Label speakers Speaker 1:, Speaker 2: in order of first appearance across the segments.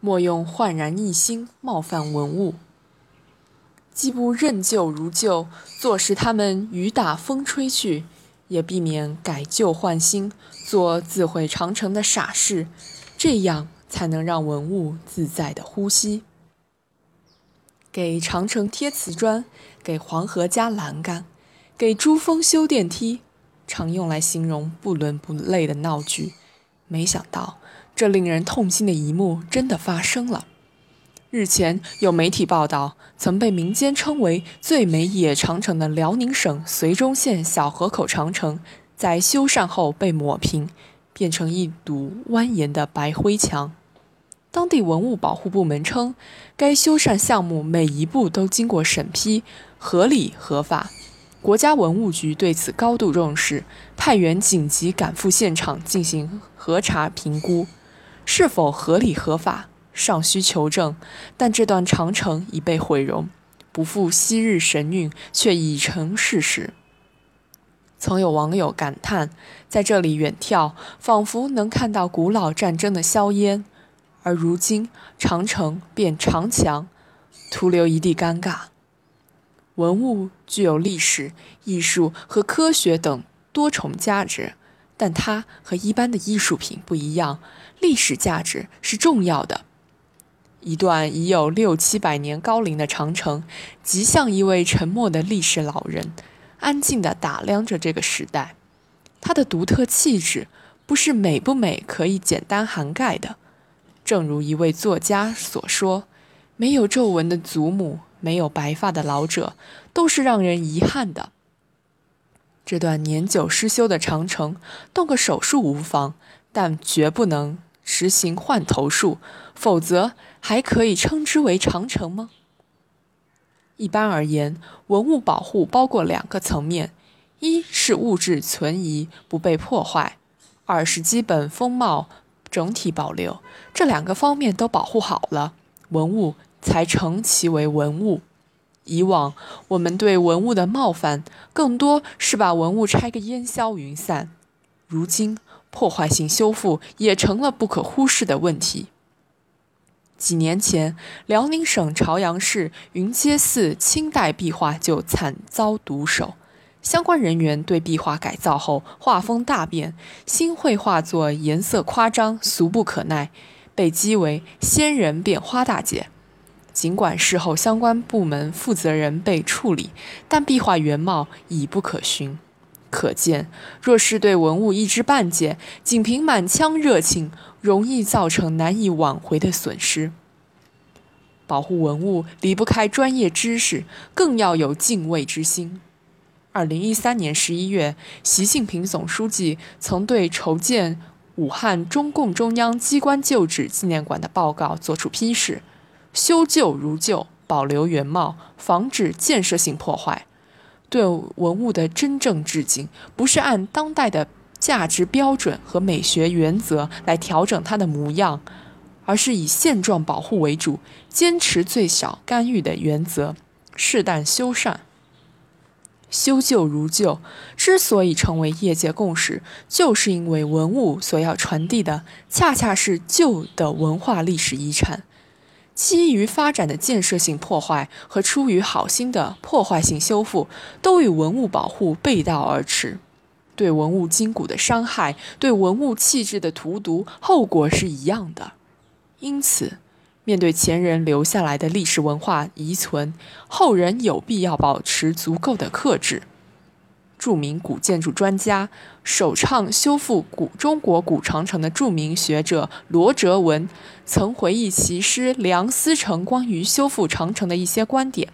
Speaker 1: 莫用焕然一新冒犯文物。既不任旧如旧，坐视他们雨打风吹去，也避免改旧换新，做自毁长城的傻事，这样才能让文物自在的呼吸。给长城贴瓷砖，给黄河加栏杆，给珠峰修电梯，常用来形容不伦不类的闹剧。没想到，这令人痛心的一幕真的发生了。日前有媒体报道，曾被民间称为最美野长城的辽宁省绥中县小河口长城，在修缮后被抹平，变成一堵蜿蜒的白灰墙。当地文物保护部门称，该修缮项目每一步都经过审批，合理合法。国家文物局对此高度重视，派员紧急赶赴现场进行核查评估，是否合理合法。尚需求证，但这段长城已被毁容，不复昔日神韵，却已成事实。曾有网友感叹，在这里远眺，仿佛能看到古老战争的硝烟，而如今长城变长墙，徒留一地尴尬。文物具有历史、艺术和科学等多重价值，但它和一般的艺术品不一样，历史价值是重要的。一段已有六七百年高龄的长城，极像一位沉默的历史老人，安静地打量着这个时代。它的独特气质，不是美不美可以简单涵盖的。正如一位作家所说：“没有皱纹的祖母，没有白发的老者，都是让人遗憾的。”这段年久失修的长城，动个手术无妨，但绝不能。实行换头术，否则还可以称之为长城吗？一般而言，文物保护包括两个层面：一是物质存疑不被破坏；二是基本风貌整体保留。这两个方面都保护好了，文物才称其为文物。以往我们对文物的冒犯，更多是把文物拆个烟消云散，如今。破坏性修复也成了不可忽视的问题。几年前，辽宁省朝阳市云阶寺清代壁画就惨遭毒手，相关人员对壁画改造后，画风大变，新绘画作颜色夸张，俗不可耐，被讥为“仙人变花大姐”。尽管事后相关部门负责人被处理，但壁画原貌已不可寻。可见，若是对文物一知半解，仅凭满腔热情，容易造成难以挽回的损失。保护文物离不开专业知识，更要有敬畏之心。二零一三年十一月，习近平总书记曾对筹建武汉中共中央机关旧址纪念馆的报告作出批示：修旧如旧，保留原貌，防止建设性破坏。对文物的真正致敬，不是按当代的价值标准和美学原则来调整它的模样，而是以现状保护为主，坚持最小干预的原则，适当修缮。修旧如旧之所以成为业界共识，就是因为文物所要传递的，恰恰是旧的文化历史遗产。基于发展的建设性破坏和出于好心的破坏性修复，都与文物保护背道而驰。对文物筋骨的伤害，对文物气质的荼毒，后果是一样的。因此，面对前人留下来的历史文化遗存，后人有必要保持足够的克制。著名古建筑专家、首倡修复古中国古长城的著名学者罗哲文，曾回忆其师梁思成关于修复长城的一些观点：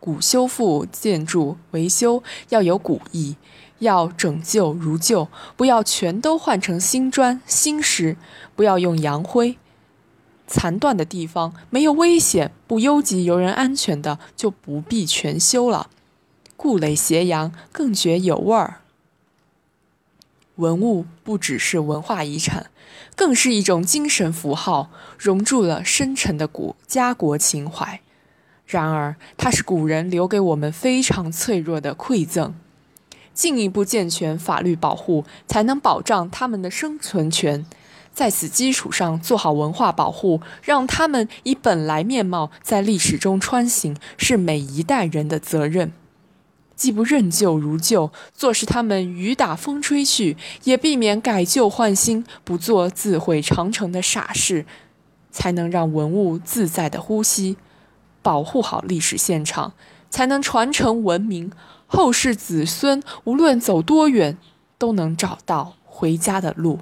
Speaker 1: 古修复建筑维修要有古意，要整旧如旧，不要全都换成新砖新石，不要用洋灰。残断的地方没有危险、不忧及游人安全的，就不必全修了。故垒斜阳更觉有味儿。文物不只是文化遗产，更是一种精神符号，融入了深沉的古家国情怀。然而，它是古人留给我们非常脆弱的馈赠。进一步健全法律保护，才能保障他们的生存权。在此基础上做好文化保护，让他们以本来面貌在历史中穿行，是每一代人的责任。既不任旧如旧，坐视他们雨打风吹去，也避免改旧换新，不做自毁长城的傻事，才能让文物自在的呼吸，保护好历史现场，才能传承文明，后世子孙无论走多远，都能找到回家的路。